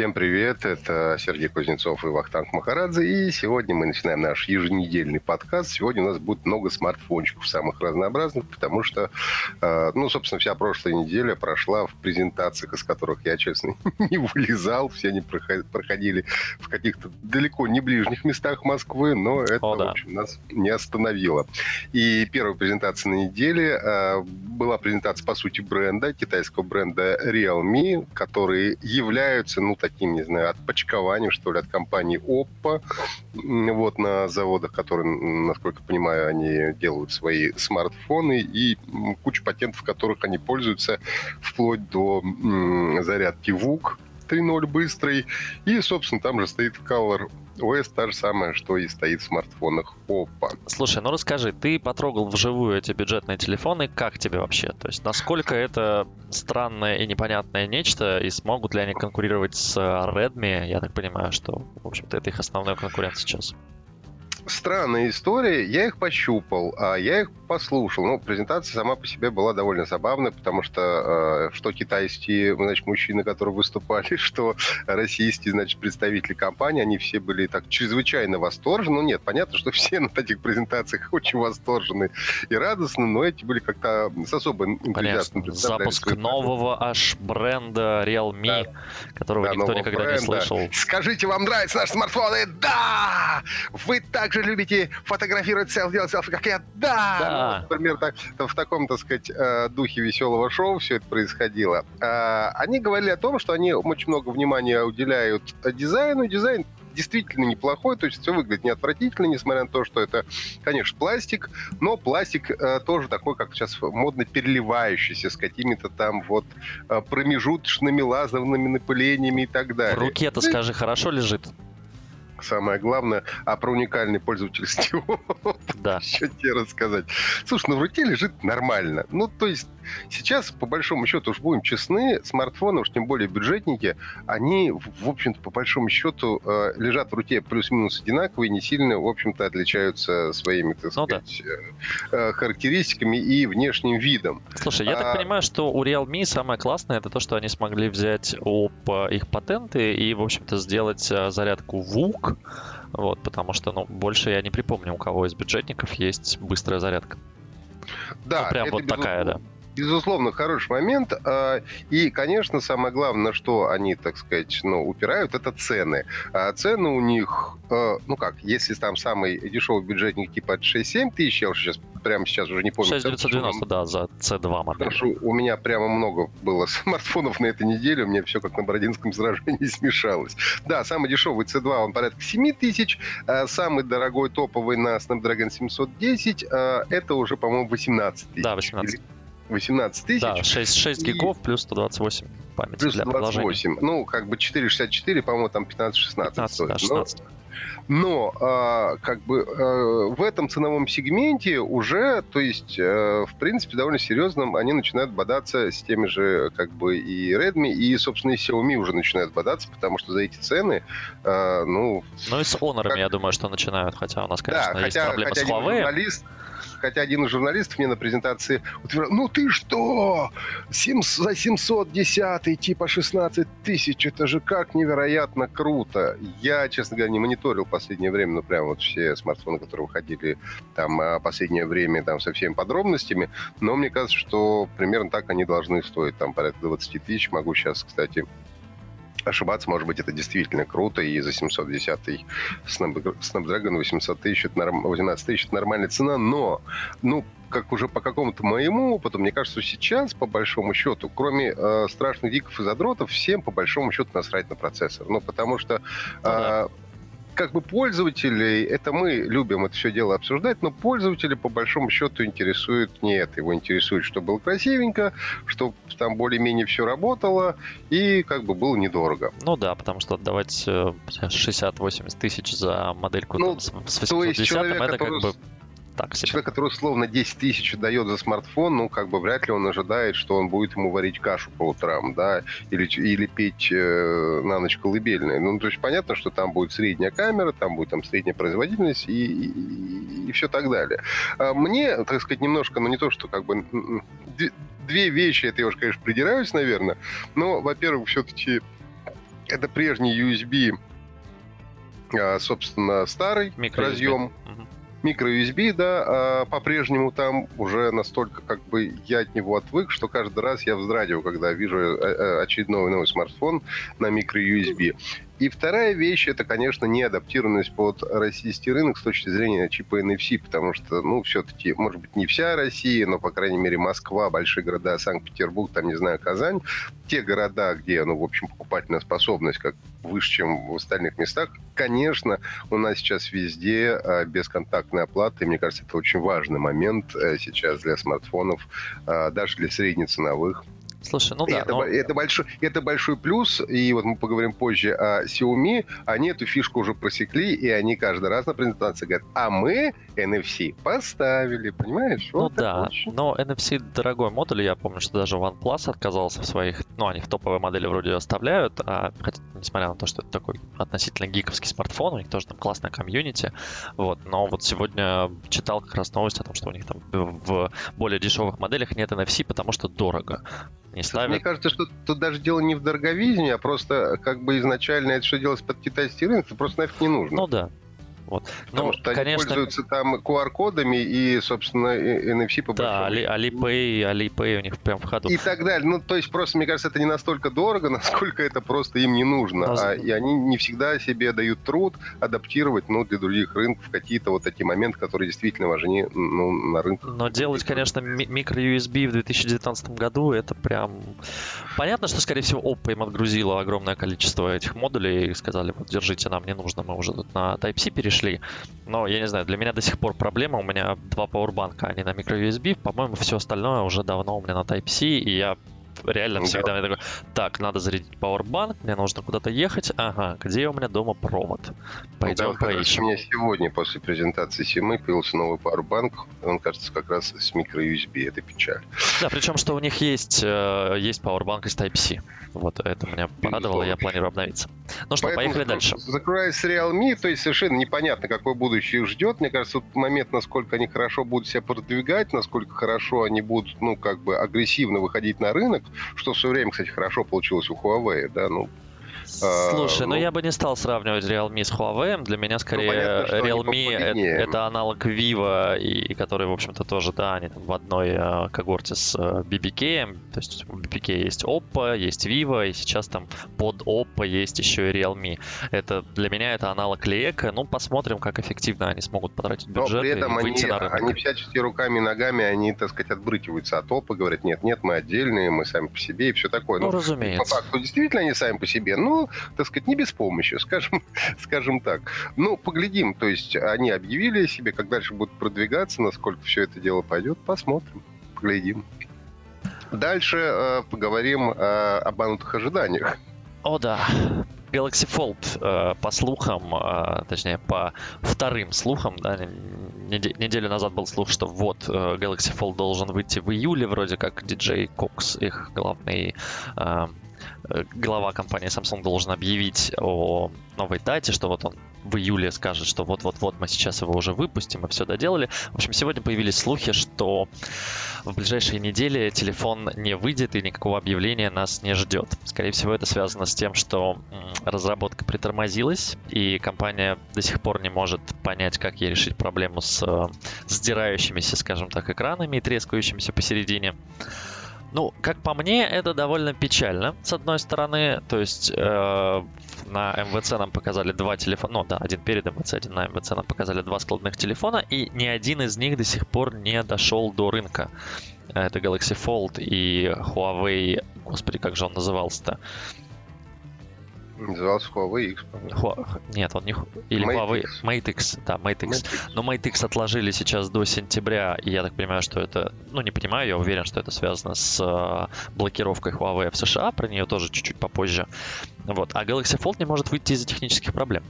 Всем привет, это Сергей Кузнецов и Вахтанг Махарадзе, и сегодня мы начинаем наш еженедельный подкаст. Сегодня у нас будет много смартфончиков самых разнообразных, потому что, э, ну, собственно, вся прошлая неделя прошла в презентациях, из которых я, честно, не вылезал, все они проходили в каких-то далеко не ближних местах Москвы, но это, О, да. в общем, нас не остановило. И первая презентация на неделе э, была презентация, по сути, бренда, китайского бренда Realme, которые являются, ну, таким, не знаю, отпочкованием, что ли, от компании Oppo. Вот на заводах, которые, насколько понимаю, они делают свои смартфоны и куча патентов, которых они пользуются вплоть до зарядки ВУК 3.0 быстрый. И, собственно, там же стоит Color OS та же самая, что и стоит в смартфонах Oppo. Слушай, ну расскажи, ты потрогал вживую эти бюджетные телефоны, как тебе вообще? То есть насколько это странное и непонятное нечто, и смогут ли они конкурировать с Redmi? Я так понимаю, что, в общем-то, это их основной конкурент сейчас странная история. Я их пощупал, а я их послушал. Ну, презентация сама по себе была довольно забавная, потому что э, что китайские, значит, мужчины, которые выступали, что российские, значит, представители компании, они все были так чрезвычайно восторжены. Ну, нет, понятно, что все на таких презентациях очень восторжены и радостны, но эти были как-то с особым энтузиазмом Запуск нового аж бренда Realme, да. которого да, никто никогда бренда. не слышал. Скажите, вам нравятся наши смартфоны? Да! Вы также же любите фотографировать селфи, делать селфи, как я? Да! да. Ну, например, так, в таком, так сказать, э, духе веселого шоу все это происходило. А, они говорили о том, что они очень много внимания уделяют дизайну. Дизайн действительно неплохой, то есть все выглядит не отвратительно, несмотря на то, что это, конечно, пластик, но пластик э, тоже такой, как сейчас модно переливающийся, с какими-то там вот э, промежуточными лазерными напылениями и так далее. В руке-то, скажи, хорошо лежит? Самое главное, а про уникальный пользовательский опыт да. еще тебе рассказать. Слушай, ну в руке лежит нормально. Ну, то есть сейчас, по большому счету, уж будем честны, смартфоны, уж тем более бюджетники, они, в общем-то, по большому счету, э, лежат в руке плюс-минус одинаковые, не сильно, в общем-то, отличаются своими, так ну, сказать, да. Э, э, характеристиками и внешним видом. Слушай, я а... так понимаю, что у Realme самое классное это то, что они смогли взять об их патенты и, в общем-то, сделать зарядку VOOC, вот, потому что, ну, больше я не припомню, у кого из бюджетников есть быстрая зарядка. Да, ну, прям вот такая, да безусловно, хороший момент. А, и, конечно, самое главное, что они, так сказать, ну, упирают, это цены. А цены у них, а, ну как, если там самый дешевый бюджетник типа 6-7 тысяч, я уже сейчас прямо сейчас уже не помню. 6990, да, за C2 модель. Хорошо, у меня прямо много было смартфонов на этой неделе, у меня все как на Бородинском сражении смешалось. Да, самый дешевый C2, он порядка 7 тысяч, самый дорогой топовый на Snapdragon 710, это уже, по-моему, 18 тысяч. Да, 18. 18 тысяч. Да, 6, 6 гигов и... плюс 128 памяти плюс для 128. Ну, как бы 464, по-моему, там 15-16 15, стоит. Да, 16. Но... Но э, как бы э, в этом ценовом сегменте уже, то есть, э, в принципе, довольно серьезным они начинают бодаться с теми же, как бы, и Redmi, и, собственно, и Xiaomi уже начинают бодаться, потому что за эти цены, э, ну... Ну и с Honor, как... я думаю, что начинают, хотя у нас, конечно, да, есть хотя, проблемы хотя с Huawei. Хотя один из журналистов мне на презентации утверждал, ну ты что, 7, за 710 типа 16 тысяч, это же как невероятно круто. Я, честно говоря, не мониторил последнее время, ну прям вот все смартфоны, которые выходили там а, последнее время там со всеми подробностями, но мне кажется, что примерно так они должны стоить, там порядка 20 тысяч. Могу сейчас, кстати, ошибаться, может быть, это действительно круто, и за 710 Snapdragon 800 тысяч, это норм... 18 тысяч это нормальная цена, но, ну, как уже по какому-то моему опыту, мне кажется, сейчас, по большому счету, кроме э, страшных гиков и задротов, всем, по большому счету, насрать на процессор. Ну, потому что... Э, как бы пользователей, это мы любим это все дело обсуждать, но пользователи по большому счету интересует не это. Его интересует, что было красивенько, что там более-менее все работало и как бы было недорого. Ну да, потому что отдавать 60-80 э, тысяч за модельку ну, там, с 810 человек, это который... как бы так себе. Человек, который условно 10 тысяч дает за смартфон, ну, как бы вряд ли он ожидает, что он будет ему варить кашу по утрам, да, или, или петь э, на ночь колыбельные. Ну, то есть понятно, что там будет средняя камера, там будет там средняя производительность и, и, и все так далее. А мне, так сказать, немножко, ну, не то, что как бы две вещи, это я уже, конечно, придираюсь, наверное, но, во-первых, все-таки Это прежний USB, а, собственно, старый Micro разъем. Мгм. Микро-USB, да, а по-прежнему там уже настолько как бы я от него отвык, что каждый раз я вздрагиваю, когда вижу э, э, очередной новый смартфон на микро-USB. И вторая вещь, это, конечно, не адаптированность под российский рынок с точки зрения чипа NFC, потому что, ну, все-таки, может быть, не вся Россия, но, по крайней мере, Москва, большие города, Санкт-Петербург, там, не знаю, Казань, те города, где, ну, в общем, покупательная способность как выше, чем в остальных местах, конечно, у нас сейчас везде а, бесконтактная оплата, и мне кажется, это очень важный момент э, сейчас для смартфонов, а, даже для среднеценовых. Слушай, ну да, это, но- это, большой, это большой плюс, и вот мы поговорим позже о Xiaomi, они эту фишку уже просекли, и они каждый раз на презентации говорят, а мы NFC поставили, понимаешь? Ну Вот да, это очень- но NFC дорогой модуль, я помню, что даже OnePlus отказался в своих, ну они в топовые модели вроде оставляют, а хотя, несмотря на то, что это такой относительно гиковский смартфон, у них тоже там классная комьюнити, вот, но вот сегодня читал как раз новость о том, что у них там в более дешевых моделях нет NFC, потому что дорого. Не Слушай, Мне ставят. кажется, что тут даже дело не в дороговизне, а просто как бы изначально это что делать под китайский рынок, это просто нафиг не нужно. Ну да. Вот. Потому Ну, что они конечно, пользуются там QR-кодами и, собственно, NFC по да, Али, Alipay, Alipay у них прям в ходу. и так далее. Ну, то есть просто, мне кажется, это не настолько дорого, насколько это просто им не нужно. Но- А, и они не всегда себе дают труд адаптировать, ну, для других рынков какие-то вот такие моменты, которые действительно важны, ну, на рынке. Но делать, конечно, ми- микро-USB в 2019 году, это прям... Понятно, что, скорее всего, Oppo им отгрузило огромное количество этих модулей и сказали, вот, держите, нам не нужно, мы уже тут на Type-C перешли. Но, я не знаю, для меня до сих пор проблема, у меня два пауэрбанка, они на микро-USB, по-моему, все остальное уже давно у меня на Type-C, и я реально Да. всегда я такой, так, надо зарядить пауэрбанк, мне нужно куда-то ехать, ага, где у меня дома провод? Пойдем Да, поищем. У меня сегодня после презентации Симы появился новый Powerbank. Он, кажется, как раз с микро-USB. Это печаль. Да, причем, что у них есть, э, есть Powerbank из Type-C. Вот это меня порадовало, я планирую обновиться. Ну что, Поэтому поехали дальше. Закрываясь с Realme, то есть совершенно непонятно, какое будущее их ждет. Мне кажется, вот момент, насколько они хорошо будут себя продвигать, насколько хорошо они будут, ну, как бы агрессивно выходить на рынок, что все время, кстати, хорошо получилось у Huawei, да, ну, Слушай, ну ну- я бы не стал сравнивать Realme с Huawei. Для меня скорее понятно, что они Realme по это, это аналог Vivo, и, который, в общем-то, тоже, да, они там в одной э, когорте с э, BBK. То есть у BBK есть Oppo, есть Vivo, и сейчас там под Oppo есть еще и Realme. Это для меня это аналог Лека. Ну, посмотрим, как эффективно они смогут потратить но бюджет при этом и они, выйти на рынок. они всячески руками и ногами, они, так сказать, отбрыкиваются от опа, говорят, нет, нет, мы отдельные, мы сами по себе и все такое. Ну, Ну, по разумеется. факту действительно они сами по себе, но, так сказать, не без помощи, скажем, скажем так. Ну, поглядим, то есть они объявили о себе, как дальше будут продвигаться, насколько все это дело пойдет, посмотрим, поглядим. Дальше э, поговорим э, об обманутых ожиданиях. О, да. Galaxy Fold, э, по слухам, э, точнее, по вторым слухам, да, неде- неделю назад был слух, что вот Galaxy Fold должен выйти в июле, вроде как DJ Cox, их главный глава компании Samsung должен объявить о новой дате, что вот он в июле скажет, что вот-вот-вот мы сейчас его уже выпустим, мы все доделали. В общем, сегодня появились слухи, что в ближайшие недели телефон не выйдет и никакого объявления нас не ждет. Скорее всего, это связано с тем, что разработка притормозилась, и компания до сих пор не может понять, как ей решить проблему с э, сдирающимися, скажем так, экранами и трескающимися посередине. Ну, как по мне, это довольно печально, с одной стороны. То есть э, на МВЦ нам показали два телефона, ну да, один перед МВЦ, один на МВЦ нам показали два складных телефона, и ни один из них до сих пор не дошел до рынка. Это Galaxy Fold и Huawei, господи, как же он назывался-то? Назывался Huawei X, по-моему. Хua- Нет, он не... Ху- Или Mate Huawei... X. Mate X, да, Mate X. Mate X. Но Mate X отложили сейчас до сентября, и я так понимаю, что это... Ну, не понимаю, я уверен, что это связано с э, блокировкой Huawei в США, про нее тоже чуть-чуть попозже. Вот. А Galaxy Fold не может выйти из-за технических проблем.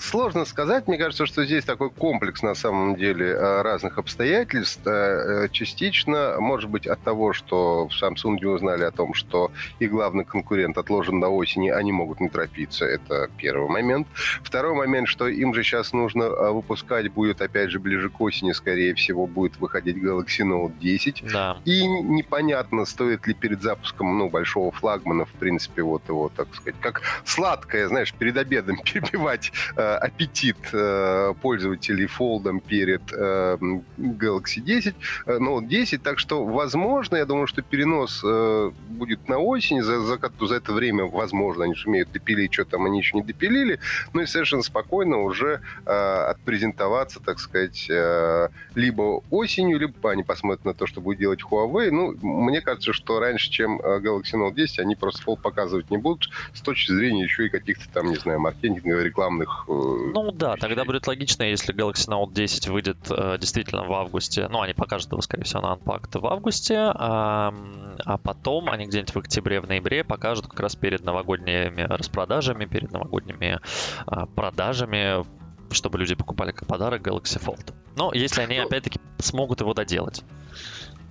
Сложно сказать. Мне кажется, что здесь такой комплекс на самом деле э, разных обстоятельств. Э, частично, может быть, от того, что в Samsung узнали о том, что их главный конкурент отложен до осени, они могут не торопиться. Это первый момент. Второй момент, что им же сейчас нужно э, выпускать будет, опять же, ближе к осени, скорее всего, будет выходить Galaxy Note 10. Да. И непонятно, стоит ли перед запуском ну, большого флагмана, в принципе, вот его, так сказать, как сладкое, знаешь, перед обедом перебивать подогревать э, аппетит э, пользователей фолдом перед э, Galaxy 10, э, Note 10. Так что, возможно, я думаю, что перенос э, будет на осень. За, за, за это время, возможно, они же умеют допилить, что там они еще не допилили. Ну и совершенно спокойно уже э, отпрезентоваться, так сказать, э, либо осенью, либо они посмотрят на то, что будет делать Huawei. Ну, мне кажется, что раньше, чем э, Galaxy Note 10, они просто фолд показывать не будут с точки зрения еще и каких-то там, не знаю, маркетинговых рекламных... Э, ну да, тогда будет логично, если Galaxy Note 10 выйдет э, действительно в августе. Ну, они покажут его, скорее всего, на Unpacked в августе, а, а потом они где-нибудь в октябре, в ноябре покажут как раз перед новогодними распродажами, перед новогодними а, продажами, чтобы люди покупали как подарок Galaxy Fold. Но если они, ну, опять-таки, смогут его доделать.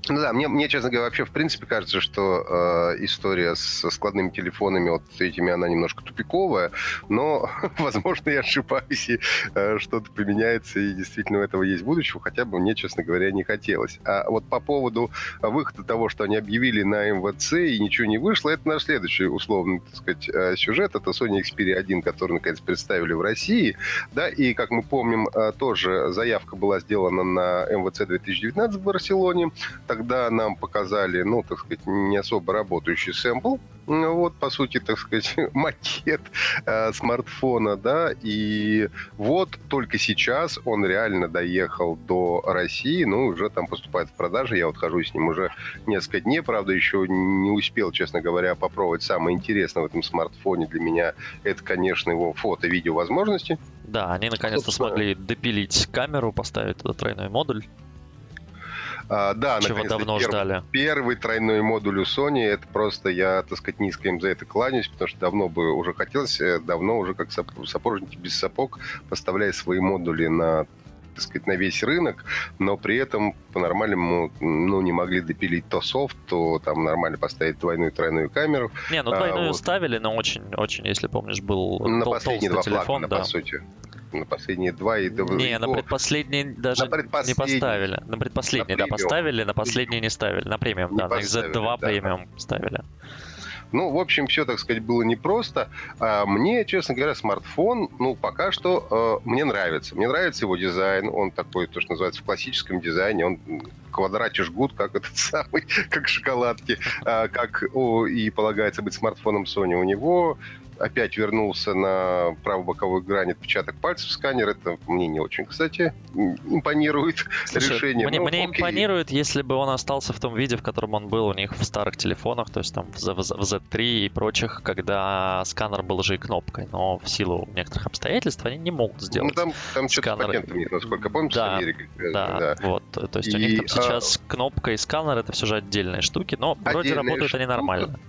Ну да, мне, мне, честно говоря, вообще в принципе кажется, что э, история со складными телефонами вот этими, она немножко тупиковая, но, возможно, я ошибаюсь, и э, что-то поменяется, и действительно у этого есть будущее, хотя бы мне, честно говоря, не хотелось. А вот по поводу выхода того, что они объявили на МВЦ и ничего не вышло, это наш следующий условный, так сказать, э, сюжет. Это Sony Xperia 1, который, наконец, представили в России, да, и, как мы помним, э, тоже заявка была сделана на МВЦ 2019 в Барселоне, Тогда нам показали, ну, так сказать, не особо работающий сэмпл, ну, вот, по сути, так сказать, макет э, смартфона, да, и вот только сейчас он реально доехал до России, ну, уже там поступает в продажи, я вот хожу с ним уже несколько дней, правда, еще не успел, честно говоря, попробовать. Самое интересное в этом смартфоне для меня, это, конечно, его фото-видео возможности. Да, они наконец-то смогли допилить камеру, поставить этот тройной модуль. А, да, Чего давно первый, ждали. Первый тройной модуль у Sony, это просто я, так сказать, низко им за это кланяюсь, потому что давно бы уже хотелось, э, давно уже как сапожники без сапог, поставляя свои модули на так сказать, на весь рынок, но при этом по-нормальному ну, не могли допилить то софт, то там нормально поставить двойную тройную камеру. Не, ну двойную а, вот. ставили, но очень, очень, если помнишь, был на тол- последние два телефон, флагмана, да. по сути на последние два и Не, на предпоследний даже на не поставили. На предпоследний, на да, поставили, на последний не ставили. На премиум, да, на XZ2 да, премиум да. ставили. Ну, в общем, все, так сказать, было непросто. А мне, честно говоря, смартфон, ну, пока что э, мне нравится. Мне нравится его дизайн. Он такой, то, что называется, в классическом дизайне. Он квадрате жгут, как этот самый, как шоколадки, а, как о, и полагается быть смартфоном Sony. У него опять вернулся на правую боковую грань отпечаток пальцев сканер. Это мне не очень, кстати, импонирует Слушай, решение. Мне, мне импонирует, если бы он остался в том виде, в котором он был у них в старых телефонах, то есть там в, в, в Z3 и прочих, когда сканер был же и кнопкой. Но в силу некоторых обстоятельств они не могут ну, сделать. Ну, там, там что-то с патентом нет, насколько помню, да, с Америкой. Да, да, вот. То есть и, у них там сейчас а... кнопка и сканер это все же отдельные штуки, но вроде работают штука. они нормально.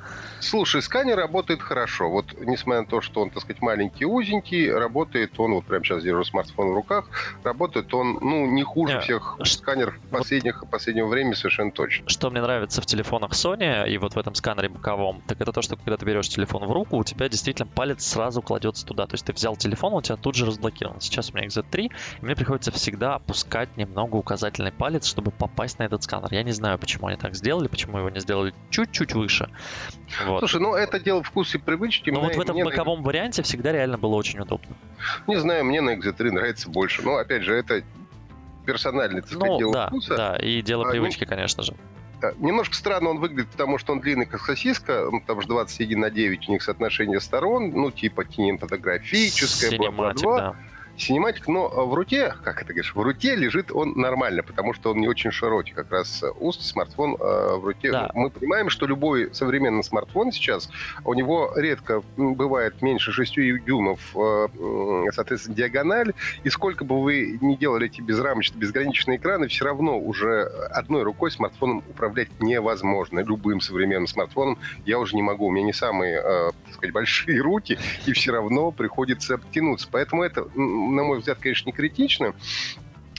Слушай, сканер работает хорошо. Вот несмотря на то, что он, так сказать, маленький, узенький, работает он, вот прямо сейчас держу смартфон в руках, работает он, ну, не хуже всех сканеров последних, вот последнего времени совершенно точно. Что мне нравится в телефонах Sony и вот в этом сканере боковом, так это то, что когда ты берешь телефон в руку, у тебя действительно палец сразу кладется туда. То есть ты взял телефон, у тебя тут же разблокирован. Сейчас у меня XZ3, и мне приходится всегда опускать немного указательный палец, чтобы попасть на этот сканер. Я не знаю, почему они так сделали, почему его не сделали чуть-чуть выше. Вот. Слушай, ну это дело вкуса и привычки. Ну вот в этом боковом на... варианте всегда реально было очень удобно. Не знаю, мне на XZ3 нравится больше. Но опять же, это персональный, так сказать, ну, дело да, вкуса. Да, и дело а, привычки, ну, конечно же. Немножко странно он выглядит, потому что он длинный, как сосиска. Ну, там же 21 на 9 у них соотношение сторон. Ну, типа кинематографическое, бла-бла-бла. Да. Синематик, но в руте, как это говоришь, в руте лежит он нормально, потому что он не очень широкий. Как раз узкий смартфон э, в руте. Да. Мы понимаем, что любой современный смартфон сейчас, у него редко бывает меньше 6 дюймов, э, соответственно, диагональ, и сколько бы вы ни делали эти безрамочные, безграничные экраны, все равно уже одной рукой смартфоном управлять невозможно. Любым современным смартфоном я уже не могу. У меня не самые, э, так сказать, большие руки, и все равно приходится обтянуться. Поэтому это, на мой взгляд, конечно, не критично.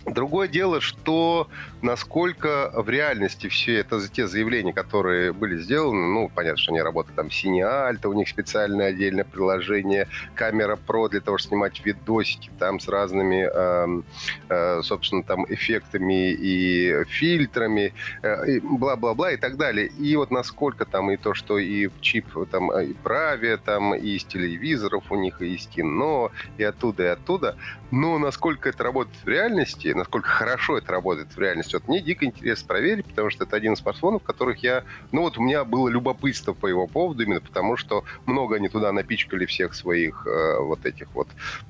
Другое дело, что насколько в реальности все это те заявления, которые были сделаны, ну, понятно, что они работают там Синеальта, у них специальное отдельное приложение, камера Pro для того, чтобы снимать видосики там с разными, э, э, собственно, там эффектами и фильтрами, э, бла-бла-бла и так далее. И вот насколько там и то, что и чип там и праве, там и из телевизоров у них, и из кино, и оттуда, и оттуда. Но насколько это работает в реальности, насколько хорошо это работает в реальности, вот мне дико интересно проверить, потому что это один из смартфонов, которых я... Ну вот у меня было любопытство по его поводу именно потому, что много они туда напичкали всех своих э, вот этих вот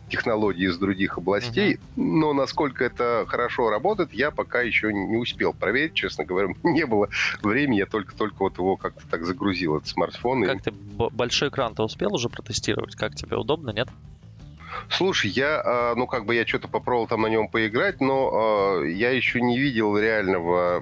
технологий из других областей, mm-hmm. но насколько это хорошо работает, я пока еще не успел проверить, честно говоря, не было времени, я только-только вот его как-то так загрузил, этот смартфон. Как и... ты большой экран-то успел уже протестировать? Как тебе удобно, нет? Слушай, я, а, ну, как бы я что-то попробовал там на нем поиграть, но э, я еще не видел реального,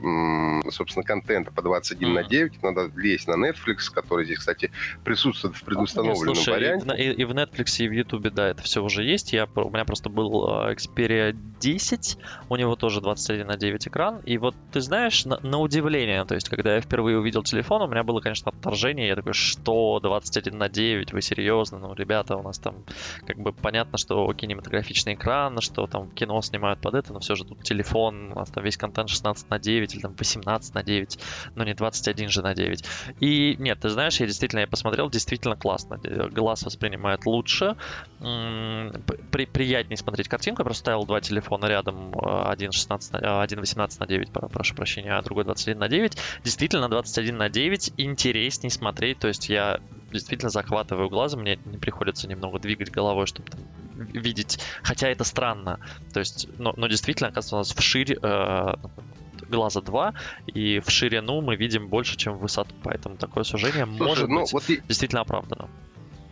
собственно, контента по 21 mm. на 9. Надо лезть на Netflix, который здесь, кстати, присутствует в предустановленном слушай, варианте. И, и в Netflix, и в YouTube, да, это все уже есть. Я, у меня просто был Xperia 10, у него тоже 21 на 9 экран. И вот, ты знаешь, на, на удивление, то есть, когда я впервые увидел телефон, у меня было, конечно, отторжение. Я такой, что 21 на 9, вы серьезно? Ну, ребята, у нас там, как бы, понятно, понятно, что кинематографичный экран, что там кино снимают под это, но все же тут телефон, у нас там весь контент 16 на 9 или там 18 на 9, но не 21 же на 9. И нет, ты знаешь, я действительно, я посмотрел, действительно классно. Глаз воспринимает лучше, при, приятнее смотреть картинку. Я просто ставил два телефона рядом, один, 16, один 18 на 9, прошу прощения, а другой 21 на 9. Действительно, 21 на 9 интереснее смотреть, то есть я действительно захватываю глазом, мне не приходится немного двигать головой, чтобы там видеть, хотя это странно, то есть, но, но действительно, оказывается, у нас вширь э, глаза 2, и в ширину мы видим больше, чем в высоту, поэтому такое сужение Слушай, может ну, быть вот действительно оправдано.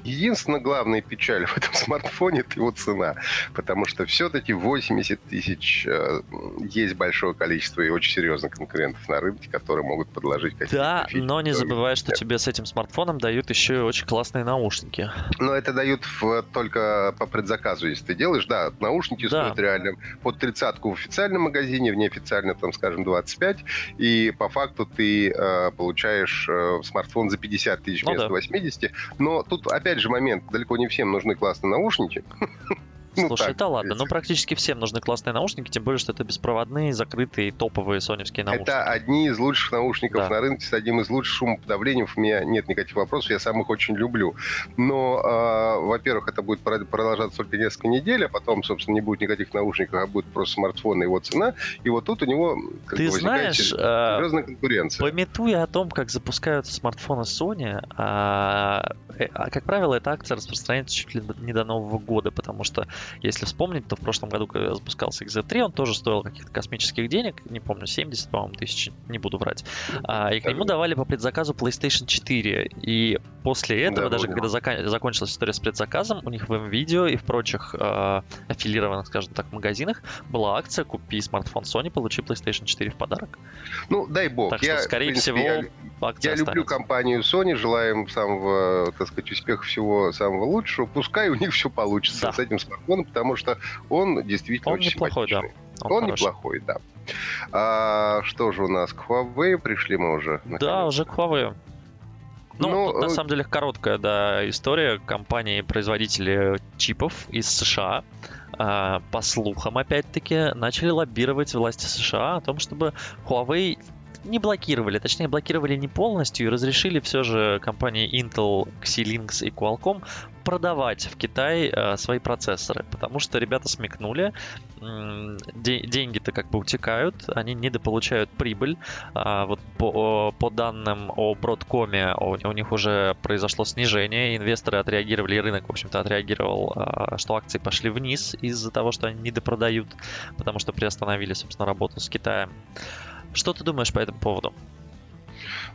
Единственная главная печаль в этом смартфоне – это его цена. Потому что все-таки 80 тысяч э, есть большое количество и очень серьезных конкурентов на рынке, которые могут подложить какие-то Да, фичи, но не забывай, что тебе с этим смартфоном дают еще и очень классные наушники. Но это дают в, только по предзаказу, если ты делаешь. Да, наушники да. стоят реально под тридцатку в официальном магазине, в неофициальном, там, скажем, 25. И по факту ты э, получаешь э, смартфон за 50 тысяч ну, вместо да. 80. Но тут, опять опять же момент, далеко не всем нужны классные наушники. Ну, Слушай, так, это ладно, ну практически всем нужны классные наушники, тем более, что это беспроводные, закрытые, топовые соневские наушники. Это одни из лучших наушников да. на рынке с одним из лучших шумоподавлений. У меня нет никаких вопросов, я сам их очень люблю. Но, э, во-первых, это будет продолжаться только несколько недель, а потом, собственно, не будет никаких наушников, а будет просто смартфон и его цена. И вот тут у него как Ты бы, знаешь, серьезная конкуренция. Пометуя о том, как запускаются смартфоны Sony, а, э, а, как правило, эта акция распространяется чуть ли не до Нового года, потому что если вспомнить, то в прошлом году, когда запускался XZ3, он тоже стоил каких-то космических денег, не помню, 70, по-моему, тысяч, не буду врать. А, и к нему давали по предзаказу PlayStation 4. И после этого, да, даже когда зака- закончилась история с предзаказом, у них в MVideo и в прочих э, аффилированных, скажем так, магазинах была акция «Купи смартфон Sony, получи PlayStation 4 в подарок». Ну, дай бог. Так я, что, скорее принципе, всего, я, я люблю компанию Sony, желаем самого, так сказать, успеха всего самого лучшего. Пускай у них все получится да. с этим смартфоном телефону, потому что он действительно он очень неплохой, да. Он, он неплохой, да. А, что же у нас? К Huawei пришли мы уже? Наконец. Да, уже к Huawei. Ну, ну тут, на э, самом деле короткая да, история. Компании-производители чипов из США, э, по слухам, опять-таки, начали лоббировать власти США о том, чтобы Huawei не блокировали, точнее блокировали не полностью и разрешили все же компании Intel, Xilinx и Qualcomm продавать в Китай э, свои процессоры, потому что ребята смекнули, э, деньги-то как бы утекают, они недополучают прибыль. А вот по, по данным о Broadcom, у, у них уже произошло снижение, инвесторы отреагировали, и рынок, в общем-то, отреагировал, э, что акции пошли вниз из-за того, что они недопродают, потому что приостановили, собственно, работу с Китаем. Что ты думаешь по этому поводу?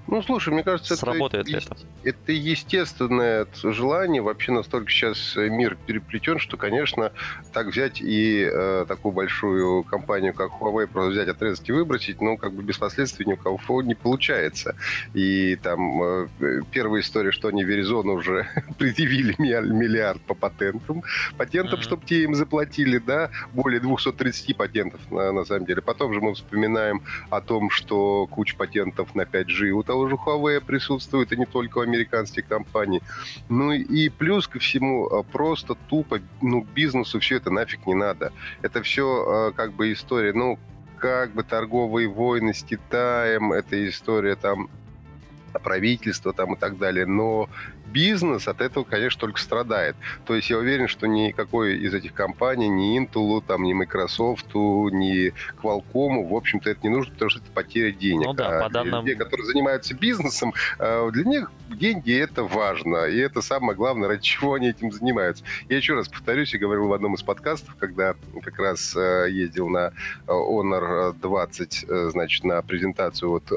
Ну, слушай, мне кажется, Сработает это, это? это естественное желание. Вообще настолько сейчас мир переплетен, что, конечно, так взять и э, такую большую компанию, как Huawei, просто взять, отрезать и выбросить, ну, как бы без последствий ни у кого не получается. И там э, первая история, что они Verizon уже предъявили миллиард по патентам. Патентам, mm-hmm. чтобы те им заплатили, да, более 230 патентов на, на самом деле. Потом же мы вспоминаем о том, что куча патентов на 5G у того того же Huawei присутствует, и не только у американских компаний. Ну и плюс ко всему, а, просто тупо, ну, бизнесу все это нафиг не надо. Это все а, как бы история, ну, как бы торговые войны с Китаем, это история там правительства там и так далее, но бизнес от этого, конечно, только страдает. То есть я уверен, что никакой из этих компаний, ни Intel, там, ни Microsoft, ни Qualcomm, в общем-то, это не нужно, потому что это потеря денег. Ну да, а по данным... людей, которые занимаются бизнесом, э, для них деньги это важно, и это самое главное, ради чего они этим занимаются. Я еще раз повторюсь, я говорил в одном из подкастов, когда как раз э, ездил на э, Honor 20, значит, на презентацию, вот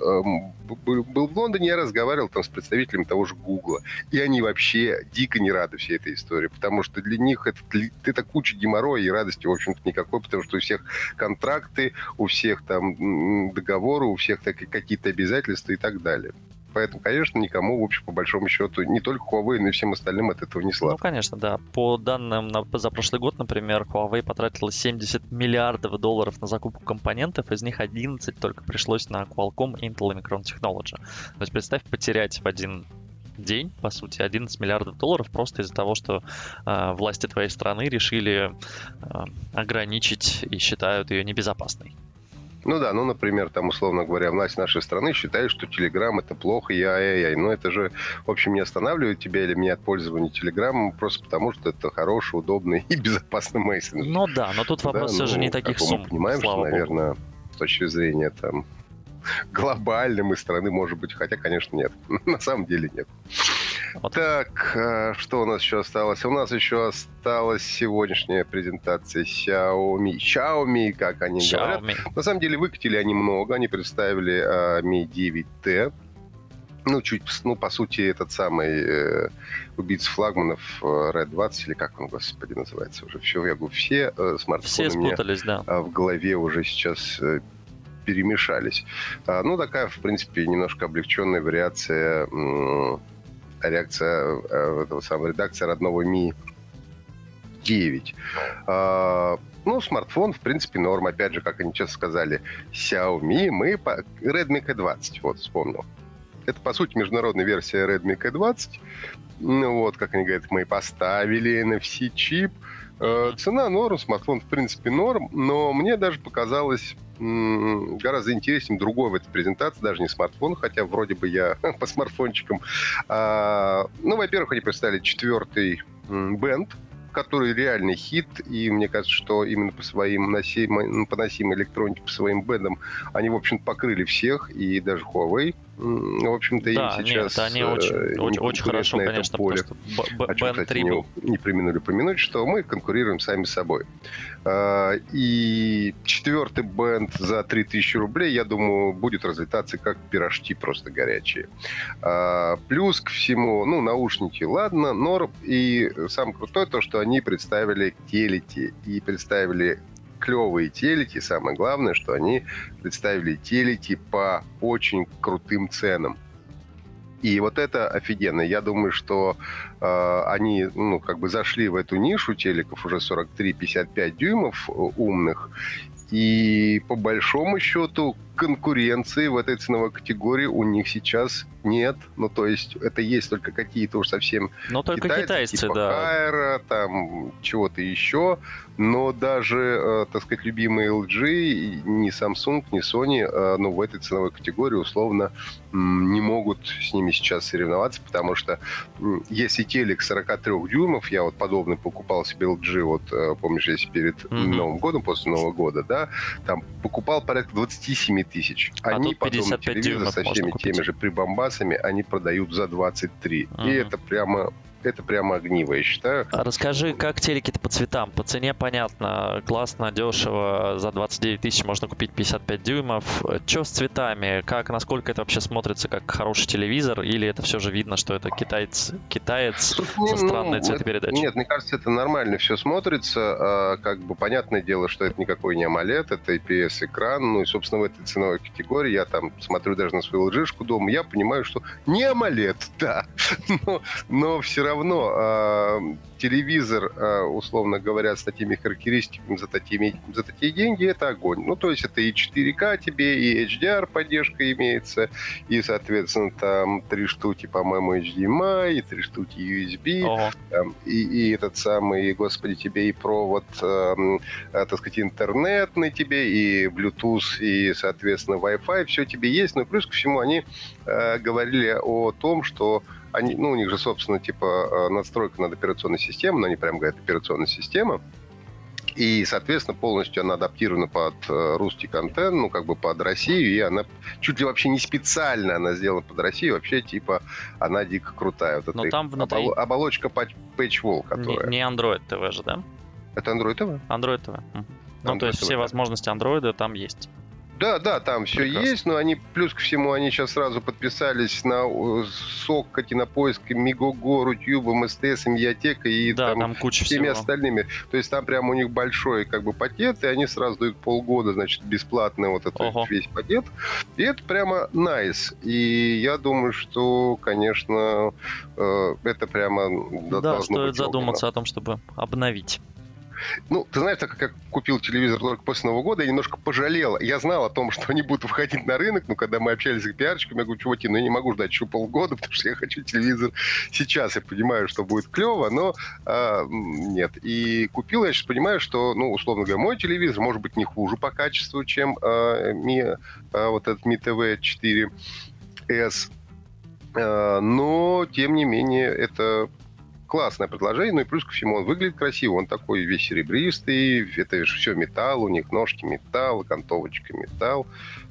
был в Лондоне, я разговаривал там с представителями того же Google, и они вообще дико не рады всей этой истории, потому что для них это, это куча геморроя и радости, в общем-то, никакой, потому что у всех контракты, у всех там договоры, у всех какие-то обязательства и так далее. Поэтому, конечно, никому, в общем, по большому счету, не только Huawei, но и всем остальным от этого не сладко. Ну, конечно, да. По данным на, за прошлый год, например, Huawei потратила 70 миллиардов долларов на закупку компонентов, из них 11 только пришлось на Qualcomm, Intel и Micron Technology. То есть представь, потерять в один день, по сути, 11 миллиардов долларов просто из-за того, что э, власти твоей страны решили э, ограничить и считают ее небезопасной. Ну да, ну, например, там, условно говоря, власть нашей страны считает, что Телеграм это плохо, и ай-яй-яй. Но это же, в общем, не останавливает тебя или меня от пользования Телеграмом, просто потому что это хороший, удобный и безопасный мессенджер. Ну да, но тут вопрос да, все ну, же не таких сумм. Мы понимаем, что, наверное, с точки зрения там глобальным из страны, может быть, хотя, конечно, нет. На самом деле нет. Вот. Так, э, что у нас еще осталось? У нас еще осталась сегодняшняя презентация Xiaomi. Xiaomi, как они Xiaomi. говорят. На самом деле выкатили они много. Они представили uh, Mi 9T. Ну, чуть, ну, по сути, этот самый э, убийца флагманов э, Red 20, или как он, господи, называется уже. Все, я говорю, все э, смартфоны все спутались, мне, да. в голове уже сейчас э, перемешались. А, ну, такая, в принципе, немножко облегченная вариация, реакция э, этого самого редакции родного Mi 9. А, ну, смартфон, в принципе, норм. Опять же, как они сейчас сказали, Xiaomi, мы... По... Redmi K20, вот, вспомнил. Это, по сути, международная версия Redmi K20. Ну, вот, как они говорят, мы поставили NFC-чип. Э, цена норм, смартфон, в принципе, норм, но мне даже показалось гораздо интереснее другой в этой презентации, даже не смартфон, хотя вроде бы я по смартфончикам. А, ну, во-первых, они представили четвертый бенд, который реальный хит, и мне кажется, что именно по своим носимой, по носимой электронике, по своим бендам они, в общем покрыли всех, и даже Huawei в общем-то, да, им сейчас нет, они очень, э, очень, очень хорошо, на конечно, поле. О чем, кстати, не, не применули упомянуть, что мы конкурируем сами с собой. А, и четвертый бенд за 3000 рублей, я думаю, будет разлетаться как пирожки просто горячие. А, плюс ко всему, ну, наушники, ладно, норм. И самое крутое то, что они представили телети и представили клевые телети. Самое главное, что они представили телети по очень крутым ценам. И вот это офигенно. Я думаю, что э, они, ну, как бы зашли в эту нишу телеков уже 43-55 дюймов э, умных. И по большому счету конкуренции в этой ценовой категории у них сейчас нет. Ну, то есть это есть только какие-то уж совсем Но только китайцы, китайцы типа да. Хайра, там чего-то еще. Но даже, э, так сказать, любимые LG, ни Samsung, ни Sony, э, ну, в этой ценовой категории условно не могут с ними сейчас соревноваться, потому что если телек 43 дюймов, я вот подобный покупал себе LG, вот э, помнишь, если перед mm-hmm. Новым годом, после Нового года, да, там покупал порядка 27 тысяч. А Они потом телевизор со всеми теми же прибамбасами, они продают за 23. Mm-hmm. И это прямо это прямо огниво, я считаю. А расскажи, как телеки-то по цветам? По цене понятно, классно, дешево, за 29 тысяч можно купить 55 дюймов. Что с цветами? Как, насколько это вообще смотрится как хороший телевизор? Или это все же видно, что это китаец, китаец Тут, со странной ну, цветопередачей? Нет, мне кажется, это нормально все смотрится. А, как бы понятное дело, что это никакой не AMOLED, это IPS-экран. Ну и, собственно, в этой ценовой категории я там смотрю даже на свою lg дома, я понимаю, что не AMOLED, да. Но, но все равно равно э, телевизор, э, условно говоря, с такими характеристиками за такие, за такие деньги, это огонь. Ну, то есть это и 4К тебе, и HDR поддержка имеется, и, соответственно, там три штуки, по-моему, HDMI, и три штуки USB, там, и, и этот самый, господи, тебе и провод, э, э, так сказать, интернетный тебе, и Bluetooth, и, соответственно, Wi-Fi, все тебе есть. Но плюс ко всему они э, говорили о том, что они, ну, у них же, собственно, типа э, надстройка над операционной системой, но они прям говорят операционная система. И, соответственно, полностью она адаптирована под э, русский контент, ну, как бы под Россию, и она чуть ли вообще не специально она сделана под Россию, вообще, типа, она дико крутая. Вот Но там внутри... Обол- оболочка Patchwall, которая... Не, не Android TV же, да? Это Android TV? Android TV. Угу. Ну, то есть TV, все да. возможности Android там есть. Да, да, там все Прекрасно. есть, но они плюс ко всему они сейчас сразу подписались на СОК, Кинопоиск, Мигого, Рутюб, МСТС, Медиатека и да, там, там куча всеми всего. остальными. То есть там прям у них большой как бы пакет, и они сразу дают полгода, значит, бесплатный вот этот Ого. весь пакет. И это прямо nice. И я думаю, что, конечно, э, это прямо да, должно стоит быть задуматься о том, чтобы обновить. Ну, ты знаешь, так как я купил телевизор только после Нового года, я немножко пожалел. Я знал о том, что они будут выходить на рынок, но когда мы общались с пиарщиками, я говорю, чуваки, ну я не могу ждать еще полгода, потому что я хочу телевизор сейчас. Я понимаю, что будет клево, но а, нет. И купил, я сейчас понимаю, что, ну, условно говоря, мой телевизор может быть не хуже по качеству, чем а, Mi, а, вот этот Mi TV 4S. А, но, тем не менее, это классное предложение, ну и плюс ко всему он выглядит красиво, он такой весь серебристый, это же все металл, у них ножки металл, окантовочка металл,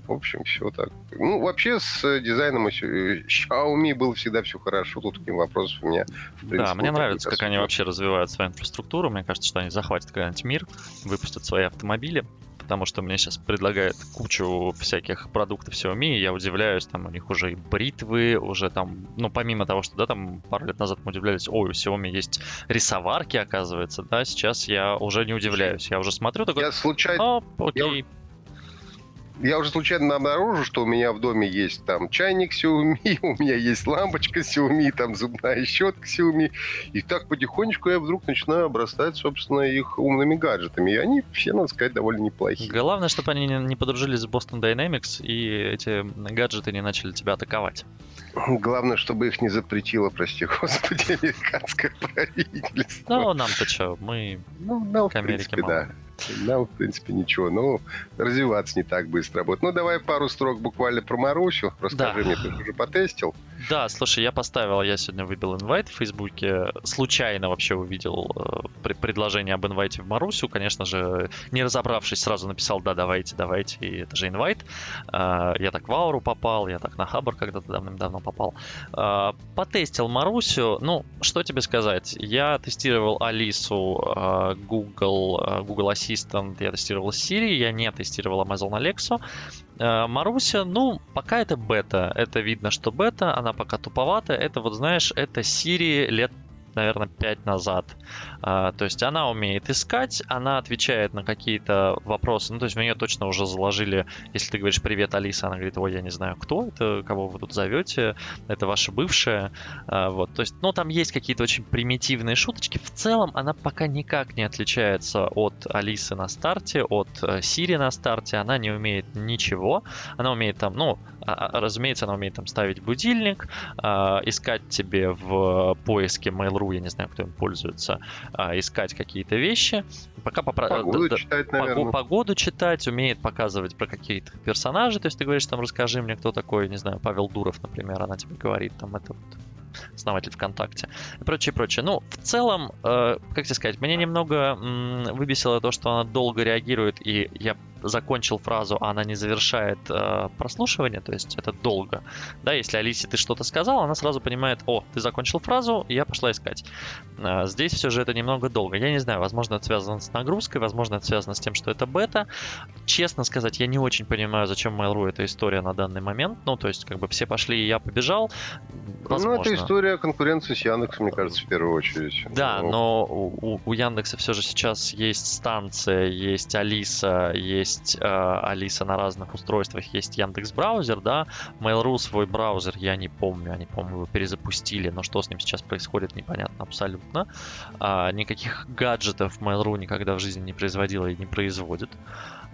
в общем, все так. Ну, вообще с дизайном Xiaomi было всегда все хорошо, тут таким вопросов у меня в принципе. Да, мне нравится, как они вообще развивают свою инфраструктуру, мне кажется, что они захватят когда-нибудь мир, выпустят свои автомобили, потому что мне сейчас предлагают кучу всяких продуктов Xiaomi, и я удивляюсь, там у них уже и бритвы, уже там, ну, помимо того, что, да, там пару лет назад мы удивлялись, ой, у Xiaomi есть рисоварки, оказывается, да, сейчас я уже не удивляюсь, я уже смотрю такой, я случайно, окей, я я уже случайно обнаружил, что у меня в доме есть там чайник Xiaomi, у меня есть лампочка Xiaomi, там зубная щетка Xiaomi. И так потихонечку я вдруг начинаю обрастать, собственно, их умными гаджетами. И они все, надо сказать, довольно неплохие. Главное, чтобы они не подружились с Boston Dynamics и эти гаджеты не начали тебя атаковать. Главное, чтобы их не запретило, прости господи, американское правительство. Ну, нам-то что, мы ну, нам, к Америке принципе, мало. да. Нам, в принципе, ничего. Ну, развиваться не так быстро будет. Ну, давай пару строк буквально про Марусю. Расскажи да. мне, ты уже потестил. Да, слушай, я поставил, я сегодня выбил инвайт в Фейсбуке, случайно вообще увидел э, предложение об инвайте в Марусю, конечно же, не разобравшись, сразу написал, да, давайте, давайте, и это же инвайт. Э, я так в Ауру попал, я так на Хабар когда-то давным-давно попал. Э, потестил Марусю, ну, что тебе сказать, я тестировал Алису, э, Google, э, Google Assistant, я тестировал Siri, я не тестировал Amazon Alexa, Маруся, ну, пока это бета. Это видно, что бета, она пока туповатая. Это вот, знаешь, это Siri лет наверное, 5 назад. А, то есть она умеет искать, она отвечает на какие-то вопросы. Ну, то есть в нее точно уже заложили, если ты говоришь «Привет, Алиса», она говорит «Ой, я не знаю, кто это, кого вы тут зовете, это ваша бывшая». А, вот, то есть, ну, там есть какие-то очень примитивные шуточки. В целом она пока никак не отличается от Алисы на старте, от Сири э, на старте. Она не умеет ничего. Она умеет там, ну, а, а, разумеется, она умеет там ставить будильник, а, искать тебе в поиске Mail.ru, я не знаю, кто им пользуется, а, искать какие-то вещи. Пока попра... Погоду да, читать, наверное. Погоду читать, умеет показывать про какие-то персонажи. То есть ты говоришь, там, расскажи мне, кто такой, не знаю, Павел Дуров, например, она тебе говорит, там, это вот основатель ВКонтакте и прочее, прочее. Ну, в целом, э, как тебе сказать, мне немного м, выбесило то, что она долго реагирует, и я закончил фразу, а она не завершает э, прослушивание, то есть это долго. Да, если Алисе ты что-то сказал, она сразу понимает, о, ты закончил фразу, я пошла искать. Э, здесь все же это немного долго. Я не знаю, возможно, это связано с нагрузкой, возможно, это связано с тем, что это бета. Честно сказать, я не очень понимаю, зачем Mail.ru эта история на данный момент. Ну, то есть, как бы все пошли, и я побежал. Возможно. Ну, это история конкуренции с Яндексом, мне кажется, в первую очередь. Да, но, но у, у Яндекса все же сейчас есть станция, есть Алиса, есть э, Алиса на разных устройствах, есть Яндекс браузер, да. Mail.ru свой браузер, я не помню, они, по-моему, его перезапустили, но что с ним сейчас происходит, непонятно абсолютно. А, никаких гаджетов Mail.ru никогда в жизни не производила и не производит.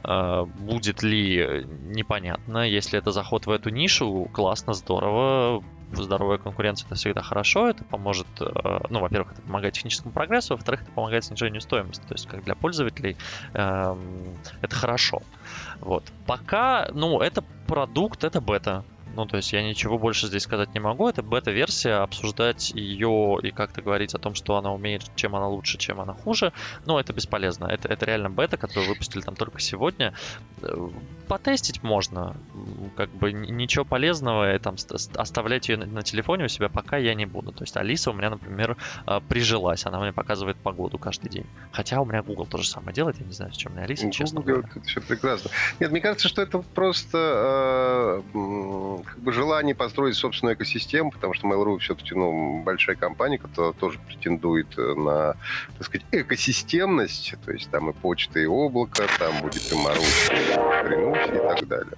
А, будет ли, непонятно. Если это заход в эту нишу, классно, здорово. Здоровая конкуренция это всегда хорошо, это поможет, э, ну, во-первых, это помогает техническому прогрессу, во-вторых, это помогает снижению стоимости, то есть как для пользователей эм, это хорошо. Вот. Пока, ну, это продукт, это бета, ну, то есть я ничего больше здесь сказать не могу. Это бета-версия, обсуждать ее и как-то говорить о том, что она умеет, чем она лучше, чем она хуже, ну, это бесполезно. Это, это реально бета, которую выпустили там только сегодня. Э, потестить можно. Как бы ничего полезного, и, там, оставлять ее на, на телефоне у себя пока я не буду. То есть Алиса у меня, например, э, прижилась. Она мне показывает погоду каждый день. Хотя у меня Google то же самое делает. Я не знаю, с чем мне Алиса, Google честно говоря. Это все прекрасно. Нет, мне кажется, что это просто э, как бы желание построить собственную экосистему, потому что Mail.ru все-таки ну, большая компания, которая тоже претендует э, на, так сказать, экосистемность, то есть там и почта, и облако, там будет и Марусь, и и так далее.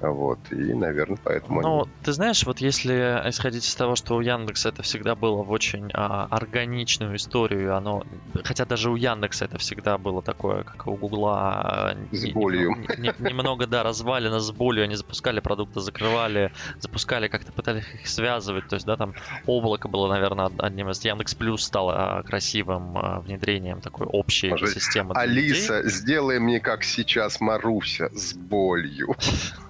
Вот, и, наверное, поэтому... Ну, они... ты знаешь, вот если исходить из того, что у Яндекса это всегда было в очень а, органичную историю, оно... Хотя даже у Яндекса это всегда было такое, как у Гугла... А, с не, болью. Не, не, немного, да, развалено с болью. Они запускали продукты, закрывали, запускали, как-то пытались их связывать. То есть, да, там облако было, наверное, одним из... Яндекс Плюс стало а, красивым а, внедрением такой общей Может, системы. Алиса, сделай мне как сейчас Маруся с болью.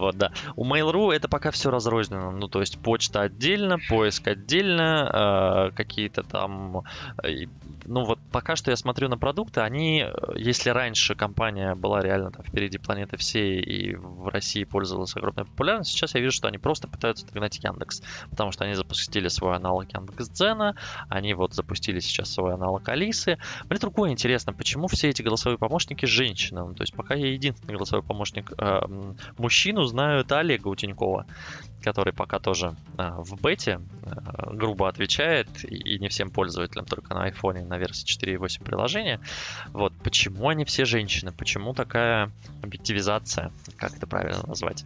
Вот, да. У Mail.ru это пока все разрознено. Ну, то есть почта отдельно, поиск отдельно, э, какие-то там э, ну вот пока что я смотрю на продукты, они, э, если раньше компания была реально там впереди планеты всей и в России пользовалась огромной популярностью, сейчас я вижу, что они просто пытаются догнать Яндекс, потому что они запустили свой аналог Яндекс.Дзена, они вот запустили сейчас свой аналог Алисы. Мне другое интересно, почему все эти голосовые помощники женщины? Ну, то есть пока я единственный голосовой помощник э, мужчину знаю, это Олега Утенькова который пока тоже э, в бете э, грубо отвечает и, не всем пользователям, только на iPhone на версии 4.8 приложения. Вот почему они все женщины, почему такая объективизация, как это правильно назвать?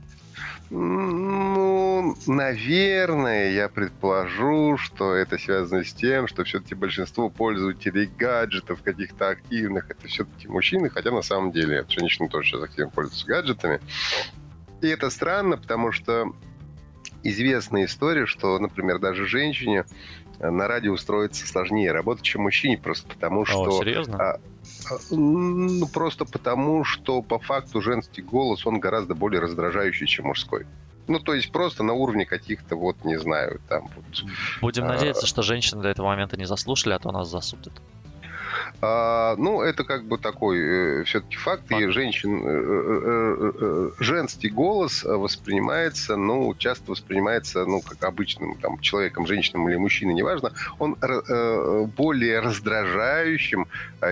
Ну, наверное, я предположу, что это связано с тем, что все-таки большинство пользователей гаджетов каких-то активных это все-таки мужчины, хотя на самом деле женщины тоже сейчас активно пользуются гаджетами. И это странно, потому что известная история, что, например, даже женщине э, на радио устроиться сложнее работать, чем мужчине, просто потому что... О, серьезно? А, а, ну, просто потому, что по факту женский голос, он гораздо более раздражающий, чем мужской. Ну, то есть просто на уровне каких-то, вот, не знаю, там вот... Будем а... надеяться, что женщины до этого момента не заслушали, а то нас засудят. А, ну, это как бы такой э, все-таки факт. факт. И женщин, э, э, э, женский голос воспринимается, ну, часто воспринимается, ну, как обычным там, человеком, женщиной или мужчиной, неважно, он э, более раздражающим,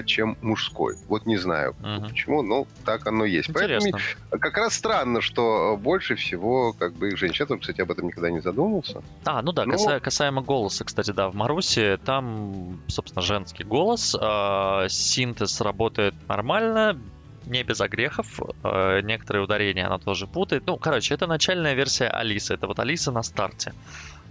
чем мужской. Вот не знаю угу. почему, но так оно есть. Интересно. Поэтому как раз странно, что больше всего как бы женщин. Я, кстати, об этом никогда не задумывался. А, ну да, но... касаемо, голоса, кстати, да, в Марусе там, собственно, женский голос, а, синтез работает нормально, не без огрехов. Э, некоторые ударения она тоже путает. Ну, короче, это начальная версия Алисы. Это вот Алиса на старте.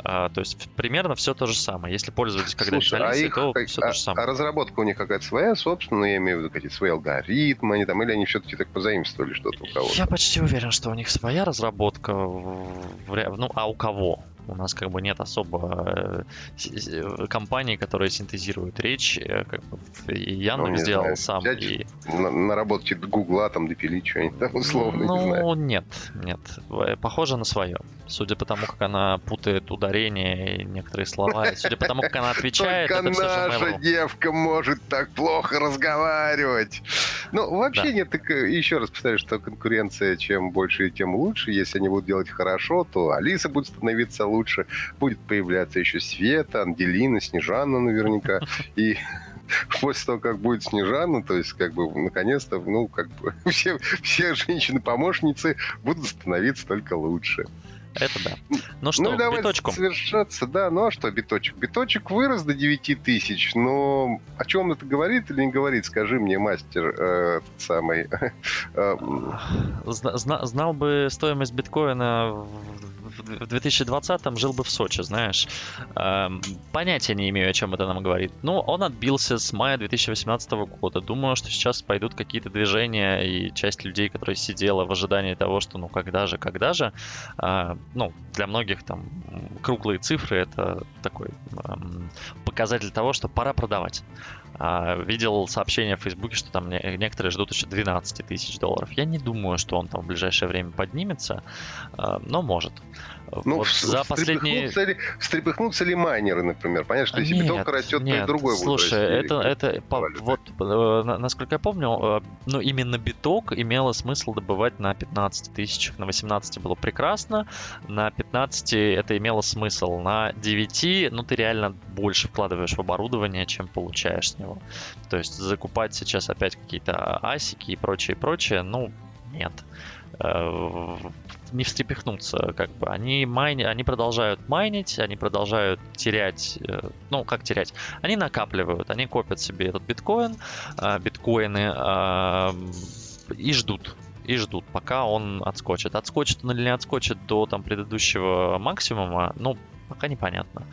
А, то есть примерно все то же самое. Если пользуетесь когда-нибудь а Алисой, их, то а, все то же а самое. разработка у них какая-то своя, собственно, я имею в виду какие-то свои алгоритмы, они там, или они все-таки так позаимствовали что-то у кого-то? Я почти уверен, что у них своя разработка. в- в Ну, а у кого? У нас как бы нет особо э, с- с- компаний, которые синтезируют речь. э, Как бы и Яндекс Ну, сделал знаю, сам. взять и- На- наработки Гугла там допилить что-нибудь там условно, ну, не знаю. нет, нет. Э, Похоже на свое. Судя по тому, как она путает ударения и некоторые слова, и судя по тому, как она отвечает, Только наша девка может так плохо разговаривать. Ну, вообще нет, так, э, еще раз повторяю, что конкуренция чем больше, тем лучше. Если они будут делать хорошо, то Алиса будет становиться лучше, будет появляться еще Света, Ангелина, Снежана наверняка. И после того, как будет Снежана, то есть, как бы, наконец-то, ну, как бы, все, все женщины-помощницы будут становиться только лучше. Это да. Ну что, ну, и к давай биточку. совершаться, да. Ну, а что биточек? Биточек вырос до 9 тысяч, но о чем это говорит или не говорит? Скажи мне, мастер э, этот самый. э, Зна- зна- знал бы стоимость биткоина в в 2020-м, жил бы в Сочи, знаешь. Эм, Понятия не имею, о чем это нам говорит. Ну, он отбился с мая 2018 года. Думаю, что сейчас пойдут какие-то движения, и часть людей, которая сидела в ожидании того, что ну когда же, когда же, а, ну, для многих там круглые цифры это такой эм, показатель того, что пора продавать. А, видел сообщение в Фейсбуке, что там не- некоторые ждут еще 12 тысяч долларов. Я не думаю, что он там в ближайшее время поднимется, а, но может. Ну, вот в- за последние... ли, встрепыхнутся ли майнеры, например? Понятно, что если Нет, биток растет, то и нет, другой Слушай, расти. это, это по- вот, э, на- насколько я помню, э, ну, именно биток имело смысл добывать на 15 тысячах, на 18 было прекрасно, на 15 это имело смысл, на 9, ну, ты реально больше вкладываешь в оборудование, чем получаешь с него. То есть закупать сейчас опять какие-то асики и прочее, прочее, ну, нет. Э, Не встрепихнуться, как бы. Они, майни, они продолжают майнить, они продолжают терять, э, ну, как терять? Они накапливают, они копят себе этот биткоин, э, биткоины и ждут и ждут, пока он отскочит. Отскочит он или не отскочит до там предыдущего максимума, ну, пока непонятно.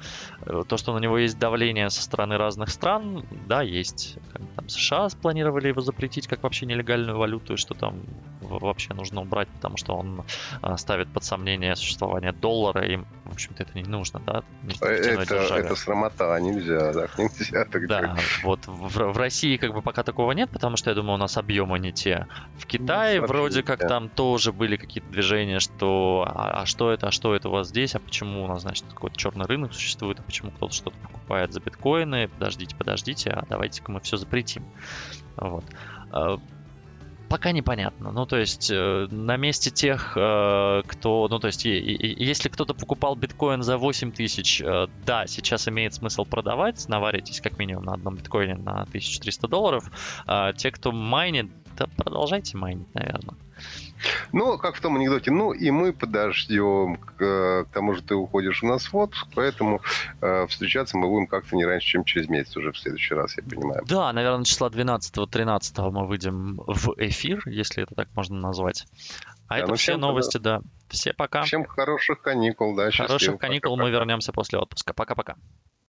Э, То, что на него есть давление со стороны разных стран, да, есть. Там США спланировали его запретить как вообще нелегальную валюту, и что там вообще нужно убрать, потому что он а, ставит под сомнение существование доллара, им, в общем-то, это не нужно, да, Это, это срамота, нельзя, так нельзя. Так Да, вот в, в России как бы пока такого нет, потому что я думаю, у нас объемы не те. В Китае вообще вроде как те. там тоже были какие-то движения, что а, а что это, а что это у вас здесь, а почему у нас, значит, какой-то черный рынок существует, а почему кто-то что-то покупает за биткоины, подождите, подождите, а давайте-ка мы все запретим. Вот. Пока непонятно. Ну, то есть, э, на месте тех, э, кто... Ну, то есть, если кто-то покупал биткоин за 8 тысяч, э, да, сейчас имеет смысл продавать, наваритесь как минимум на одном биткоине на 1300 долларов. А те, кто майнит, да продолжайте майнить, наверное. Ну, как в том анекдоте, ну и мы подождем, к, к тому же ты уходишь у нас в отпуск, поэтому э, встречаться мы будем как-то не раньше, чем через месяц уже в следующий раз, я понимаю. Да, наверное, числа 12-13 мы выйдем в эфир, если это так можно назвать. А Да, это ну все новости, да. Все пока. Всем хороших каникул, да, счастливо. Хороших каникул, Пока-пока. мы вернемся после отпуска. Пока-пока.